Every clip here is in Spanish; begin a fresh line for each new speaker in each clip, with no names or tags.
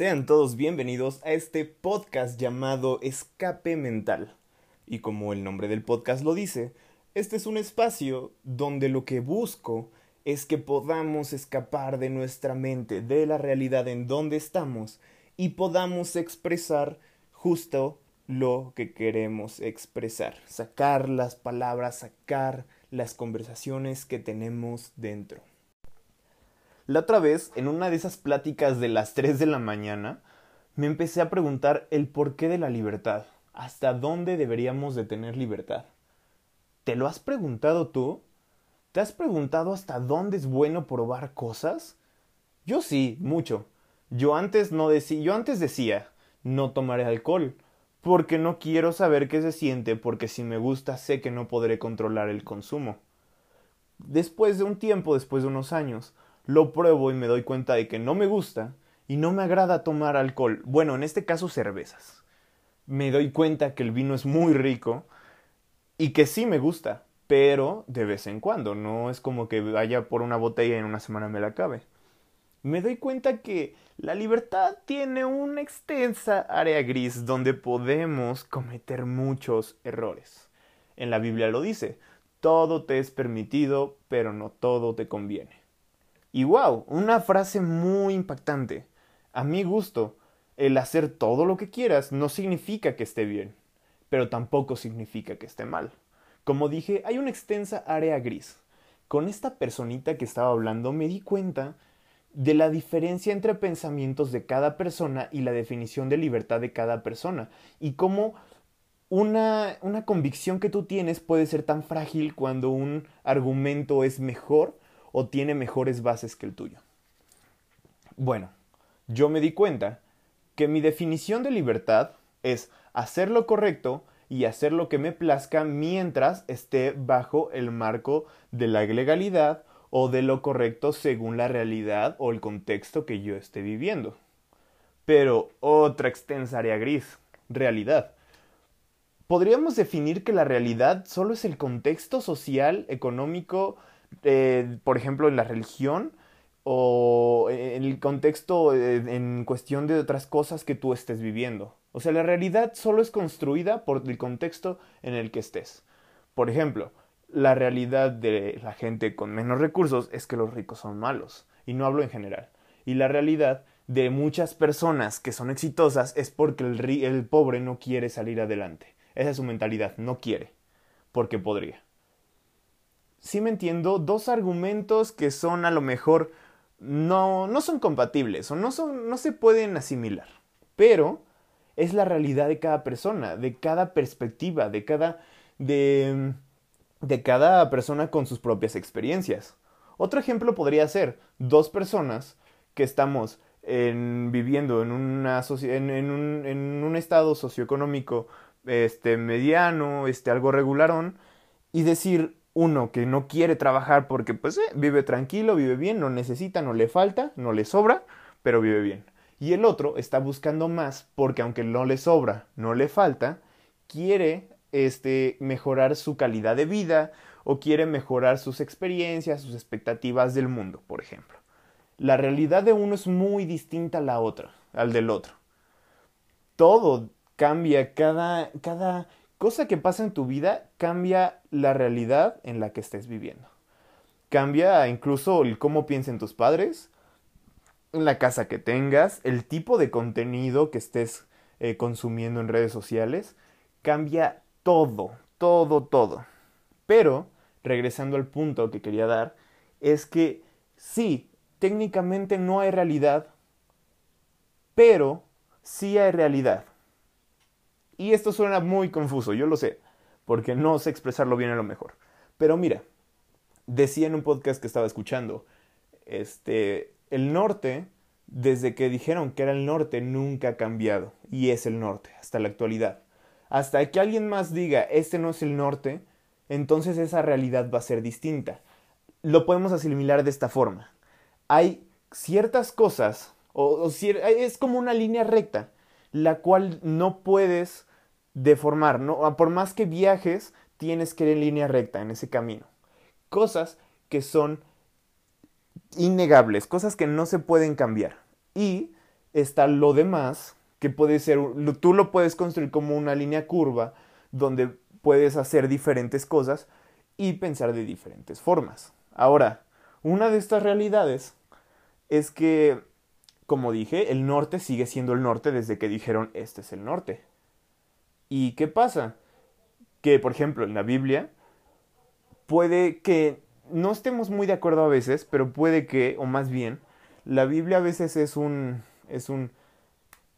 Sean todos bienvenidos a este podcast llamado Escape Mental. Y como el nombre del podcast lo dice, este es un espacio donde lo que busco es que podamos escapar de nuestra mente, de la realidad en donde estamos, y podamos expresar justo lo que queremos expresar, sacar las palabras, sacar las conversaciones que tenemos dentro. La otra vez, en una de esas pláticas de las 3 de la mañana, me empecé a preguntar el porqué de la libertad. ¿Hasta dónde deberíamos de tener libertad? ¿Te lo has preguntado tú? ¿Te has preguntado hasta dónde es bueno probar cosas? Yo sí, mucho. Yo antes no decía, yo antes decía, no tomaré alcohol, porque no quiero saber qué se siente, porque si me gusta sé que no podré controlar el consumo. Después de un tiempo, después de unos años, lo pruebo y me doy cuenta de que no me gusta y no me agrada tomar alcohol. Bueno, en este caso cervezas. Me doy cuenta que el vino es muy rico y que sí me gusta, pero de vez en cuando, no es como que vaya por una botella y en una semana me la acabe. Me doy cuenta que la libertad tiene una extensa área gris donde podemos cometer muchos errores. En la Biblia lo dice, todo te es permitido, pero no todo te conviene. Y wow, una frase muy impactante. A mi gusto, el hacer todo lo que quieras no significa que esté bien, pero tampoco significa que esté mal. Como dije, hay una extensa área gris. Con esta personita que estaba hablando me di cuenta de la diferencia entre pensamientos de cada persona y la definición de libertad de cada persona y cómo una, una convicción que tú tienes puede ser tan frágil cuando un argumento es mejor o tiene mejores bases que el tuyo. Bueno, yo me di cuenta que mi definición de libertad es hacer lo correcto y hacer lo que me plazca mientras esté bajo el marco de la legalidad o de lo correcto según la realidad o el contexto que yo esté viviendo. Pero otra extensa área gris, realidad. Podríamos definir que la realidad solo es el contexto social, económico, eh, por ejemplo, en la religión o en el contexto eh, en cuestión de otras cosas que tú estés viviendo. O sea, la realidad solo es construida por el contexto en el que estés. Por ejemplo, la realidad de la gente con menos recursos es que los ricos son malos. Y no hablo en general. Y la realidad de muchas personas que son exitosas es porque el, el pobre no quiere salir adelante. Esa es su mentalidad, no quiere, porque podría sí me entiendo, dos argumentos que son a lo mejor no, no son compatibles o no, son, no se pueden asimilar. Pero es la realidad de cada persona, de cada perspectiva, de cada, de, de cada persona con sus propias experiencias. Otro ejemplo podría ser dos personas que estamos en, viviendo en, una, en, en, un, en un estado socioeconómico este, mediano, este, algo regularón, y decir, uno que no quiere trabajar porque pues eh, vive tranquilo, vive bien, no necesita, no le falta, no le sobra, pero vive bien. Y el otro está buscando más porque aunque no le sobra, no le falta, quiere este mejorar su calidad de vida o quiere mejorar sus experiencias, sus expectativas del mundo, por ejemplo. La realidad de uno es muy distinta a la otra, al del otro. Todo cambia cada cada cosa que pasa en tu vida cambia la realidad en la que estés viviendo. Cambia incluso el cómo piensen tus padres, la casa que tengas, el tipo de contenido que estés eh, consumiendo en redes sociales. Cambia todo, todo, todo. Pero, regresando al punto que quería dar, es que sí, técnicamente no hay realidad, pero sí hay realidad. Y esto suena muy confuso, yo lo sé, porque no sé expresarlo bien a lo mejor. Pero mira, decía en un podcast que estaba escuchando, este, el norte, desde que dijeron que era el norte, nunca ha cambiado, y es el norte, hasta la actualidad. Hasta que alguien más diga, este no es el norte, entonces esa realidad va a ser distinta. Lo podemos asimilar de esta forma. Hay ciertas cosas, o, es como una línea recta, la cual no puedes deformar, ¿no? Por más que viajes, tienes que ir en línea recta en ese camino. Cosas que son innegables, cosas que no se pueden cambiar. Y está lo demás, que puede ser, tú lo puedes construir como una línea curva donde puedes hacer diferentes cosas y pensar de diferentes formas. Ahora, una de estas realidades es que, como dije, el norte sigue siendo el norte desde que dijeron este es el norte. ¿Y qué pasa? Que, por ejemplo, en la Biblia, puede que no estemos muy de acuerdo a veces, pero puede que, o más bien, la Biblia a veces es un, es un,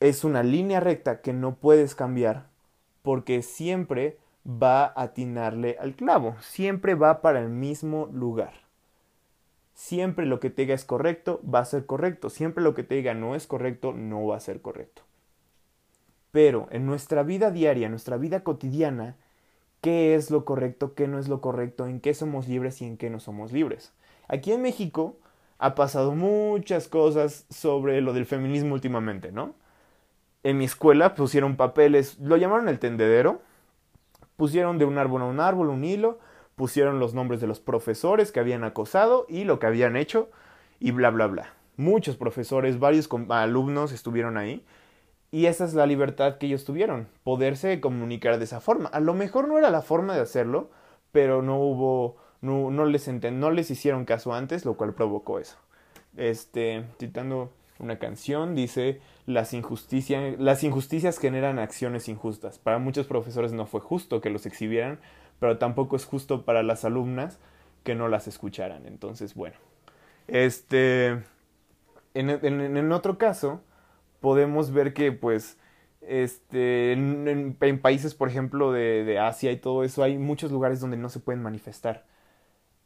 es una línea recta que no puedes cambiar porque siempre va a atinarle al clavo, siempre va para el mismo lugar. Siempre lo que te diga es correcto, va a ser correcto. Siempre lo que te diga no es correcto, no va a ser correcto. Pero en nuestra vida diaria, en nuestra vida cotidiana, ¿qué es lo correcto, qué no es lo correcto, en qué somos libres y en qué no somos libres? Aquí en México ha pasado muchas cosas sobre lo del feminismo últimamente, ¿no? En mi escuela pusieron papeles, lo llamaron el tendedero, pusieron de un árbol a un árbol un hilo, pusieron los nombres de los profesores que habían acosado y lo que habían hecho y bla, bla, bla. Muchos profesores, varios alumnos estuvieron ahí y esa es la libertad que ellos tuvieron, poderse comunicar de esa forma. A lo mejor no era la forma de hacerlo, pero no hubo, no, no les no les hicieron caso antes, lo cual provocó eso. Este, citando una canción, dice, las, injusticias las injusticias generan acciones injustas. Para muchos profesores no fue justo que los exhibieran, pero tampoco es justo para las alumnas que no las escucharan. Entonces, bueno, este, en, en, otro caso, podemos ver que, pues, este, en, países, por ejemplo, de, Asia y todo eso, hay muchos lugares donde no se pueden manifestar.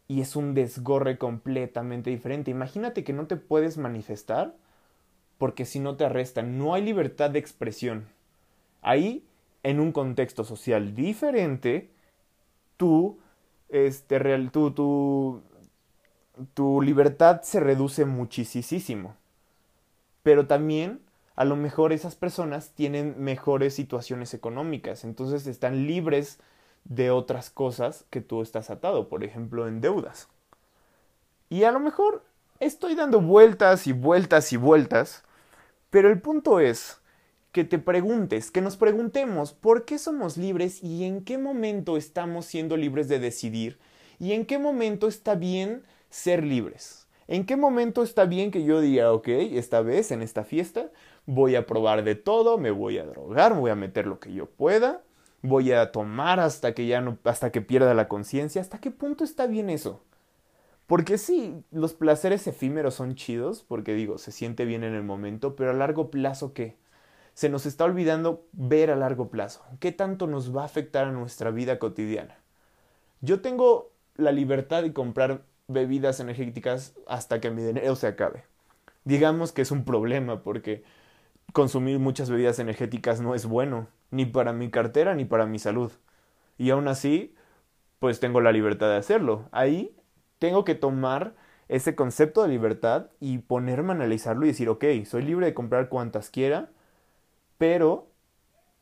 Y es un desgorre completamente diferente. Imagínate que no te puedes manifestar porque si no te arrestan, no hay libertad de expresión. Ahí, en un contexto social diferente, tú, este, real, tú, tu, tu libertad se reduce muchísimo. Pero también, a lo mejor esas personas tienen mejores situaciones económicas, entonces están libres de otras cosas que tú estás atado, por ejemplo, en deudas. Y a lo mejor estoy dando vueltas y vueltas y vueltas, pero el punto es que te preguntes, que nos preguntemos por qué somos libres y en qué momento estamos siendo libres de decidir y en qué momento está bien ser libres. ¿En qué momento está bien que yo diga, ok, esta vez en esta fiesta voy a probar de todo, me voy a drogar, voy a meter lo que yo pueda, voy a tomar hasta que ya no, hasta que pierda la conciencia? ¿Hasta qué punto está bien eso? Porque sí, los placeres efímeros son chidos, porque digo, se siente bien en el momento, pero a largo plazo, ¿qué? se nos está olvidando ver a largo plazo. ¿Qué tanto nos va a afectar a nuestra vida cotidiana? Yo tengo la libertad de comprar bebidas energéticas hasta que mi dinero se acabe. Digamos que es un problema porque consumir muchas bebidas energéticas no es bueno, ni para mi cartera ni para mi salud. Y aún así, pues tengo la libertad de hacerlo. Ahí tengo que tomar ese concepto de libertad y ponerme a analizarlo y decir, ok, soy libre de comprar cuantas quiera, pero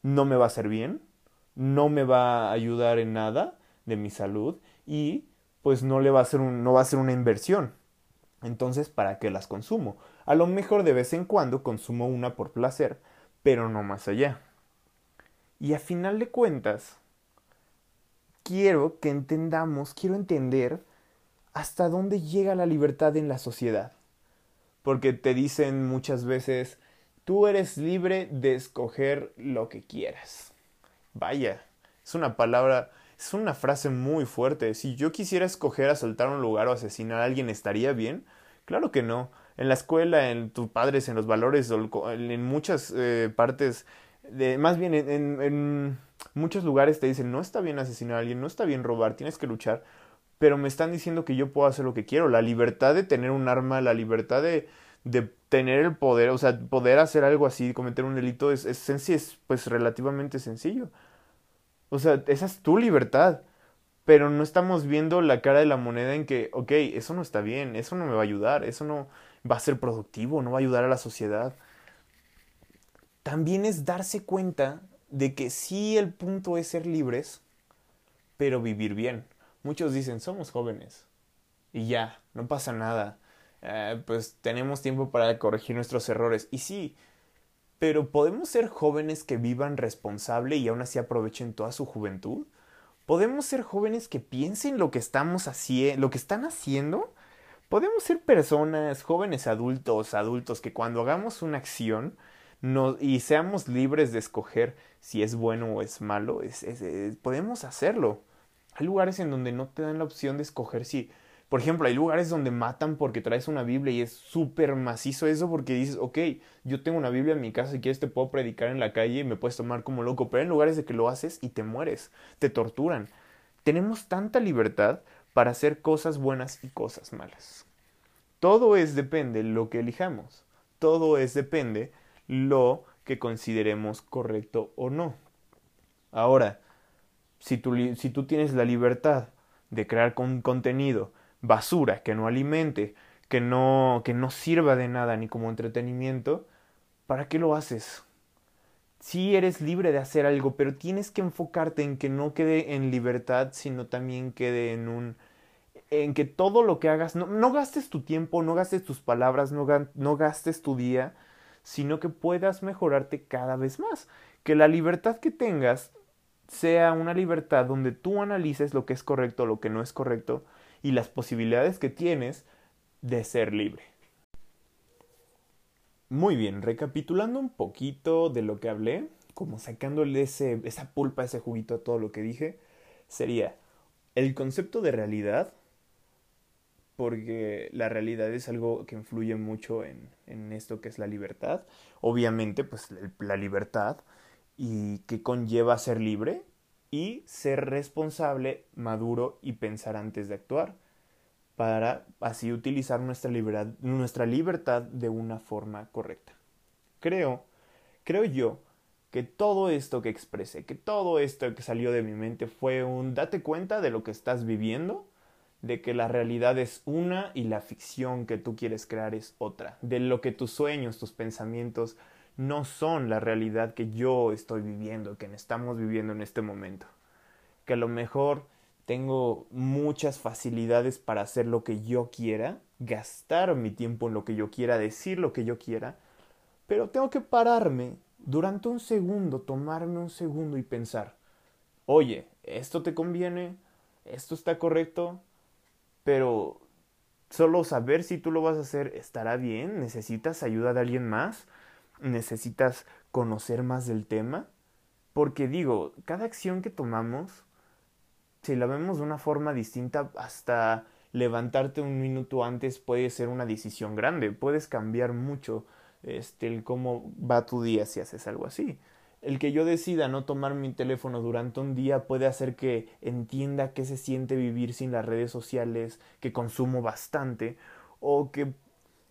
no me va a hacer bien, no me va a ayudar en nada de mi salud y pues no le va a ser no va a ser una inversión. Entonces, ¿para qué las consumo? A lo mejor de vez en cuando consumo una por placer, pero no más allá. Y a final de cuentas, quiero que entendamos, quiero entender hasta dónde llega la libertad en la sociedad. Porque te dicen muchas veces, Tú eres libre de escoger lo que quieras. Vaya, es una palabra, es una frase muy fuerte. Si yo quisiera escoger asaltar un lugar o asesinar a alguien, ¿estaría bien? Claro que no. En la escuela, en tus padres, en los valores, en muchas eh, partes, de, más bien en, muchos lugares te dicen, no está bien asesinar a alguien, no está bien robar, tienes que luchar. Pero me están diciendo que yo puedo hacer lo que quiero. La libertad de tener un arma, la libertad de, de tener el poder, o sea, poder hacer algo así, cometer un delito, es, es, es pues relativamente sencillo. O sea, esa es tu libertad. Pero no estamos viendo la cara de la moneda en que, ok, eso no está bien, eso no me va a ayudar, eso no va a ser productivo, no va a ayudar a la sociedad. También es darse cuenta de que sí el punto es ser libres, pero vivir bien. Muchos dicen, somos jóvenes. Y ya, no pasa nada. Eh, pues tenemos tiempo para corregir nuestros errores. Y sí, pero ¿podemos ser jóvenes que vivan responsable y aún así aprovechen toda su juventud? ¿Podemos ser jóvenes que piensen lo que estamos haciendo, lo que están haciendo? ¿Podemos ser personas, jóvenes adultos, adultos, que cuando hagamos una acción y seamos libres de escoger si es bueno o es malo, podemos hacerlo. Hay lugares en donde no te dan la opción de escoger si por ejemplo, hay lugares donde matan porque traes una Biblia y es súper macizo eso porque dices, ok, yo tengo una Biblia en mi casa y quieres te puedo predicar en la calle y me puedes tomar como loco, pero hay lugares de que lo haces y te mueres, te torturan. Tenemos tanta libertad para hacer cosas buenas y cosas malas. Todo es depende lo que elijamos. Todo es depende lo que consideremos correcto o no. Ahora, si tú, si tú tienes la libertad de crear un contenido basura, que no alimente, que no, que no sirva de nada ni como entretenimiento, ¿para qué lo haces? Sí eres libre de hacer algo, pero tienes que enfocarte en que no quede en libertad, sino también quede en un en que todo lo que hagas, no, no gastes tu tiempo, no gastes tus palabras, no, no gastes tu día, sino que puedas mejorarte cada vez más. Que la libertad que tengas sea una libertad donde tú analices lo que es correcto, lo que no es correcto, y las posibilidades que tienes de ser libre. Muy bien, recapitulando un poquito de lo que hablé, como sacándole ese, esa pulpa, ese juguito a todo lo que dije, sería el concepto de realidad, porque la realidad es algo que influye mucho en, en esto que es la libertad. Obviamente, pues la libertad y que conlleva ser libre, y ser responsable, maduro y pensar antes de actuar, para así utilizar nuestra, libertad, nuestra libertad de una forma correcta. Creo, creo yo, que todo esto que expresé, que todo esto que salió de mi mente fue un date cuenta de lo que estás viviendo, de que la realidad es una y la ficción que tú quieres crear es otra, de lo que tus sueños, tus pensamientos no son la realidad que yo estoy viviendo, que estamos viviendo en este momento. Que a lo mejor tengo muchas facilidades para hacer lo que yo quiera, gastar mi tiempo en lo que yo quiera, decir lo que yo quiera, pero tengo que pararme durante un segundo, tomarme un segundo y pensar, oye, esto te conviene, esto está correcto, pero solo saber si tú lo vas a hacer estará bien, necesitas ayuda de alguien más, necesitas conocer más del tema? Porque digo, cada acción que tomamos, si la vemos de una forma distinta, hasta levantarte un minuto antes puede ser una decisión grande, puedes cambiar mucho este, el cómo va tu día si haces algo así. El que yo decida no tomar mi teléfono durante un día puede hacer que entienda qué se siente vivir sin las redes sociales, que consumo bastante, o que,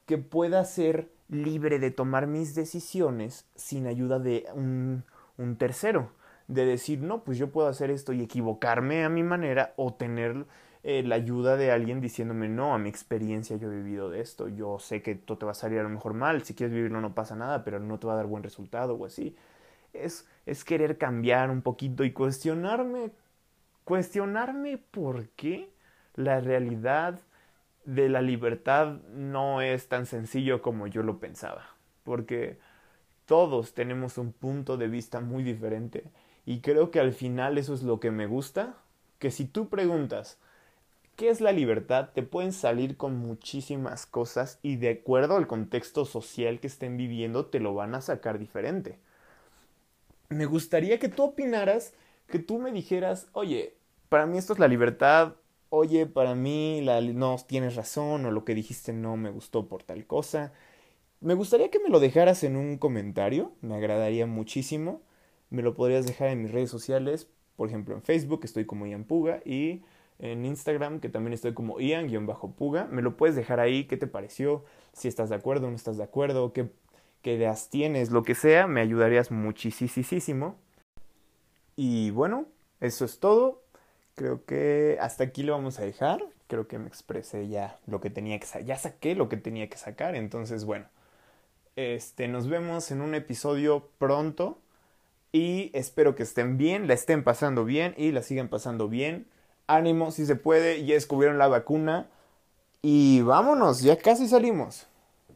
que pueda ser libre de tomar mis decisiones sin ayuda de un, un tercero. De decir, no, pues yo puedo hacer esto y equivocarme a mi manera o tener eh, la ayuda de alguien diciéndome, no, a mi experiencia yo he vivido de esto, yo sé que todo te va a salir a lo mejor mal, si quieres vivirlo no pasa nada, pero no te va a dar buen resultado o así. Es, es querer cambiar un poquito y cuestionarme, cuestionarme por qué la realidad de la libertad no es tan sencillo como yo lo pensaba, porque todos tenemos un punto de vista muy diferente y creo que al final eso es lo que me gusta, que si tú preguntas ¿qué es la libertad? te pueden salir con muchísimas cosas y de acuerdo al contexto social que estén viviendo te lo van a sacar diferente. Me gustaría que tú opinaras, que tú me dijeras, oye, para mí esto es la libertad, oye, para mí la, no tienes razón o lo que dijiste no me gustó por tal cosa. Me gustaría que me lo dejaras en un comentario, me agradaría muchísimo. Me lo podrías dejar en mis redes sociales, por ejemplo en Facebook estoy como Ian Puga y en Instagram que también estoy como Ian-Puga. Me lo puedes dejar ahí, qué te pareció, si estás de acuerdo o no estás de acuerdo, qué, qué ideas tienes, lo que sea, me ayudarías muchísimo. Y bueno, eso es todo. Creo que hasta aquí lo vamos a dejar. Creo que me expresé ya lo que tenía que sacar. Ya saqué lo que tenía que sacar. Entonces, bueno. Este, nos vemos en un episodio pronto. Y espero que estén bien, la estén pasando bien y la sigan pasando bien. Ánimo si se puede, ya descubrieron la vacuna. Y vámonos, ya casi salimos.